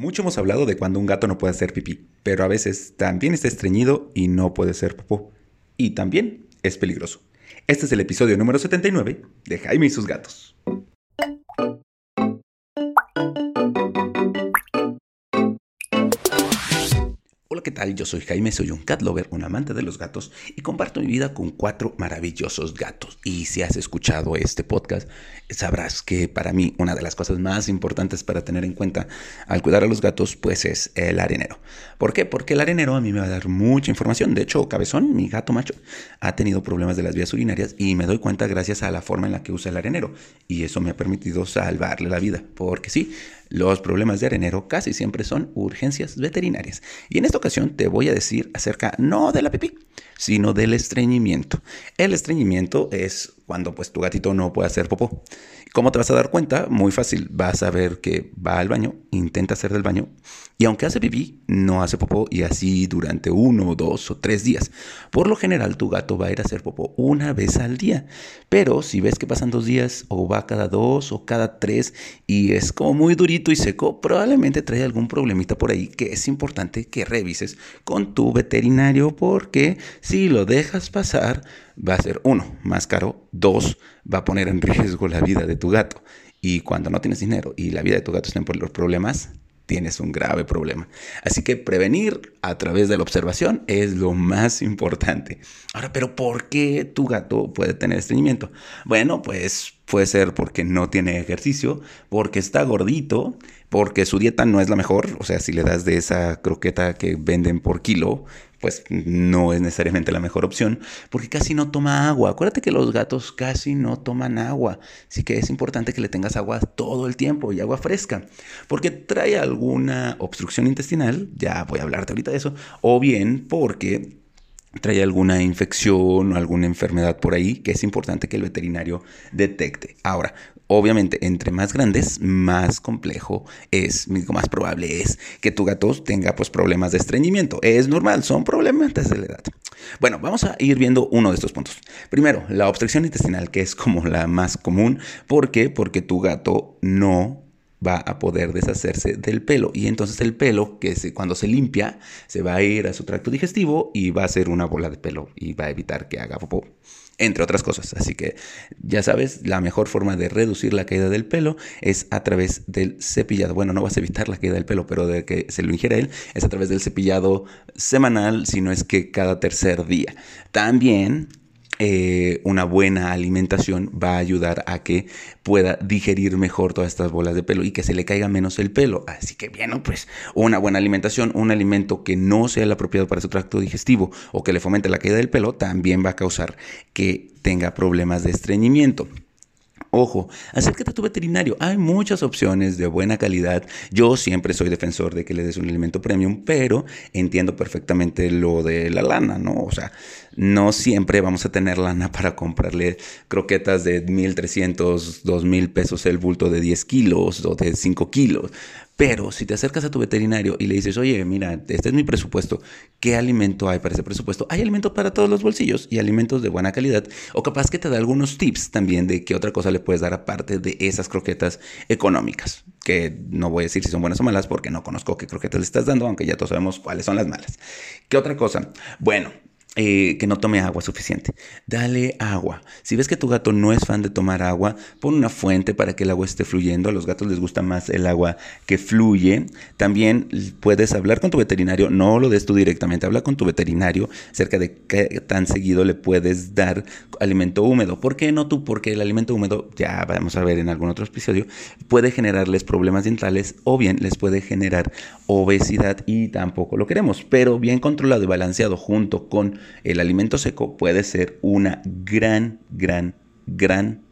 Mucho hemos hablado de cuando un gato no puede hacer pipí, pero a veces también está estreñido y no puede hacer popó. Y también es peligroso. Este es el episodio número 79 de Jaime y sus gatos. ¿Qué tal? Yo soy Jaime, soy un cat lover, un amante de los gatos y comparto mi vida con cuatro maravillosos gatos. Y si has escuchado este podcast, sabrás que para mí una de las cosas más importantes para tener en cuenta al cuidar a los gatos, pues es el arenero. ¿Por qué? Porque el arenero a mí me va a dar mucha información. De hecho, Cabezón, mi gato macho, ha tenido problemas de las vías urinarias y me doy cuenta gracias a la forma en la que usa el arenero. Y eso me ha permitido salvarle la vida. Porque sí, los problemas de arenero casi siempre son urgencias veterinarias. Y en esta ocasión te voy a decir acerca no de la pipí, sino del estreñimiento. El estreñimiento es cuando pues tu gatito no puede hacer popó. ¿Cómo te vas a dar cuenta? Muy fácil. Vas a ver que va al baño, intenta hacer del baño y aunque hace pipí, no hace popó y así durante uno, dos o tres días. Por lo general tu gato va a ir a hacer popó una vez al día. Pero si ves que pasan dos días o va cada dos o cada tres y es como muy durito y seco, probablemente trae algún problemita por ahí que es importante que revises con tu veterinario porque si lo dejas pasar va a ser uno, más caro, dos, va a poner en riesgo la vida de tu gato. Y cuando no tienes dinero y la vida de tu gato está por los problemas, tienes un grave problema. Así que prevenir a través de la observación es lo más importante. Ahora, pero ¿por qué tu gato puede tener estreñimiento? Bueno, pues puede ser porque no tiene ejercicio, porque está gordito, porque su dieta no es la mejor. O sea, si le das de esa croqueta que venden por kilo, pues no es necesariamente la mejor opción, porque casi no toma agua. Acuérdate que los gatos casi no toman agua, así que es importante que le tengas agua todo el tiempo y agua fresca, porque trae alguna obstrucción intestinal, ya voy a hablarte ahorita de eso, o bien porque trae alguna infección o alguna enfermedad por ahí que es importante que el veterinario detecte. Ahora, obviamente, entre más grandes, más complejo es, más probable es que tu gato tenga pues, problemas de estreñimiento. Es normal, son problemas de la edad. Bueno, vamos a ir viendo uno de estos puntos. Primero, la obstrucción intestinal, que es como la más común. ¿Por qué? Porque tu gato no va a poder deshacerse del pelo. Y entonces el pelo, que se, cuando se limpia, se va a ir a su tracto digestivo y va a ser una bola de pelo y va a evitar que haga popó, entre otras cosas. Así que ya sabes, la mejor forma de reducir la caída del pelo es a través del cepillado. Bueno, no vas a evitar la caída del pelo, pero de que se lo ingiera él es a través del cepillado semanal, si no es que cada tercer día. También eh, una buena alimentación va a ayudar a que pueda digerir mejor todas estas bolas de pelo y que se le caiga menos el pelo. Así que bien, pues una buena alimentación, un alimento que no sea el apropiado para su tracto digestivo o que le fomente la caída del pelo, también va a causar que tenga problemas de estreñimiento. Ojo, acércate a tu veterinario. Hay muchas opciones de buena calidad. Yo siempre soy defensor de que le des un alimento premium, pero entiendo perfectamente lo de la lana, ¿no? O sea, no siempre vamos a tener lana para comprarle croquetas de 1.300, 2.000 pesos el bulto de 10 kilos o de 5 kilos. Pero si te acercas a tu veterinario y le dices, oye, mira, este es mi presupuesto, ¿qué alimento hay para ese presupuesto? Hay alimentos para todos los bolsillos y alimentos de buena calidad. O capaz que te da algunos tips también de qué otra cosa le puedes dar aparte de esas croquetas económicas. Que no voy a decir si son buenas o malas porque no conozco qué croquetas le estás dando, aunque ya todos sabemos cuáles son las malas. ¿Qué otra cosa? Bueno, eh, que no tome agua suficiente. Dale agua. Si ves que tu gato no es fan de tomar agua, pon una fuente para que el agua esté fluyendo. A los gatos les gusta más el agua que fluye. También puedes hablar con tu veterinario, no lo des tú directamente, habla con tu veterinario acerca de qué tan seguido le puedes dar alimento húmedo. ¿Por qué no tú? Porque el alimento húmedo, ya vamos a ver en algún otro episodio, puede generarles problemas dentales o bien les puede generar obesidad y tampoco lo queremos. Pero bien controlado y balanceado junto con el alimento seco puede ser una gran, gran, gran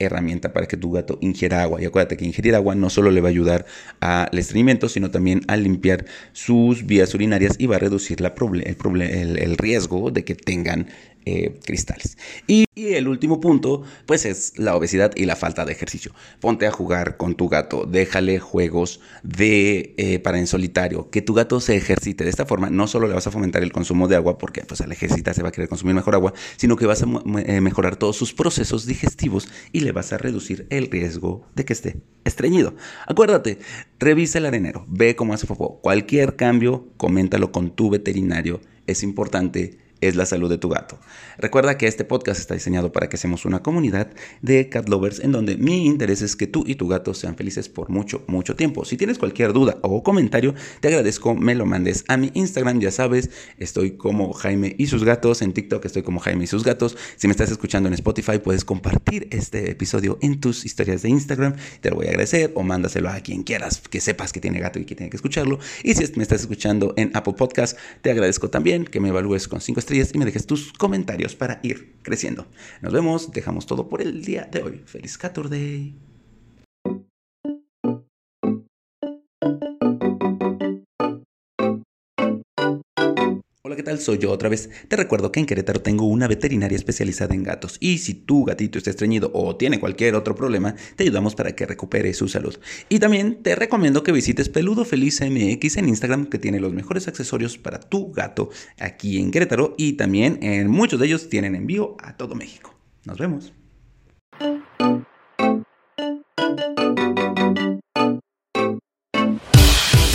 herramienta para que tu gato ingiera agua. Y acuérdate que ingerir agua no solo le va a ayudar al estreñimiento, sino también a limpiar sus vías urinarias y va a reducir el, riesgo de que tengan eh, cristales. Y, el último punto, pues es la obesidad y la falta de ejercicio. Ponte a jugar con tu gato, déjale juegos de eh, para en solitario, que tu gato se ejercite. De esta forma, no solo le vas a fomentar el consumo de agua, porque pues al ejercitar se va a querer consumir mejor agua, sino que vas a eh, mejorar todos sus procesos digestivos y le vas a reducir el riesgo de que esté estreñido. Acuérdate, revisa el arenero, ve cómo hace popó. Cualquier cambio, coméntalo con tu veterinario. Es importante es la salud de tu gato. Recuerda que este podcast está diseñado para que seamos una comunidad de cat lovers en donde mi interés es que tú y tu gato sean felices por mucho, mucho tiempo. Si tienes cualquier duda o comentario, te agradezco me lo mandes a mi Instagram, ya sabes, estoy como Jaime y sus gatos, en TikTok estoy como Jaime y sus gatos. Si me estás escuchando en Spotify, puedes compartir este episodio en tus historias de Instagram, te lo voy a agradecer o mándaselo a quien quieras que sepas que tiene gato y que tiene que escucharlo. Y si me estás escuchando en Apple Podcast, te agradezco también que me evalúes con 5 estrellas y me dejes tus comentarios para ir creciendo. Nos vemos, dejamos todo por el día de hoy. Feliz Saturday. ¿Qué tal? Soy yo otra vez. Te recuerdo que en Querétaro tengo una veterinaria especializada en gatos y si tu gatito está estreñido o tiene cualquier otro problema, te ayudamos para que recupere su salud. Y también te recomiendo que visites Peludo Feliz MX en Instagram, que tiene los mejores accesorios para tu gato aquí en Querétaro y también en muchos de ellos tienen envío a todo México. Nos vemos.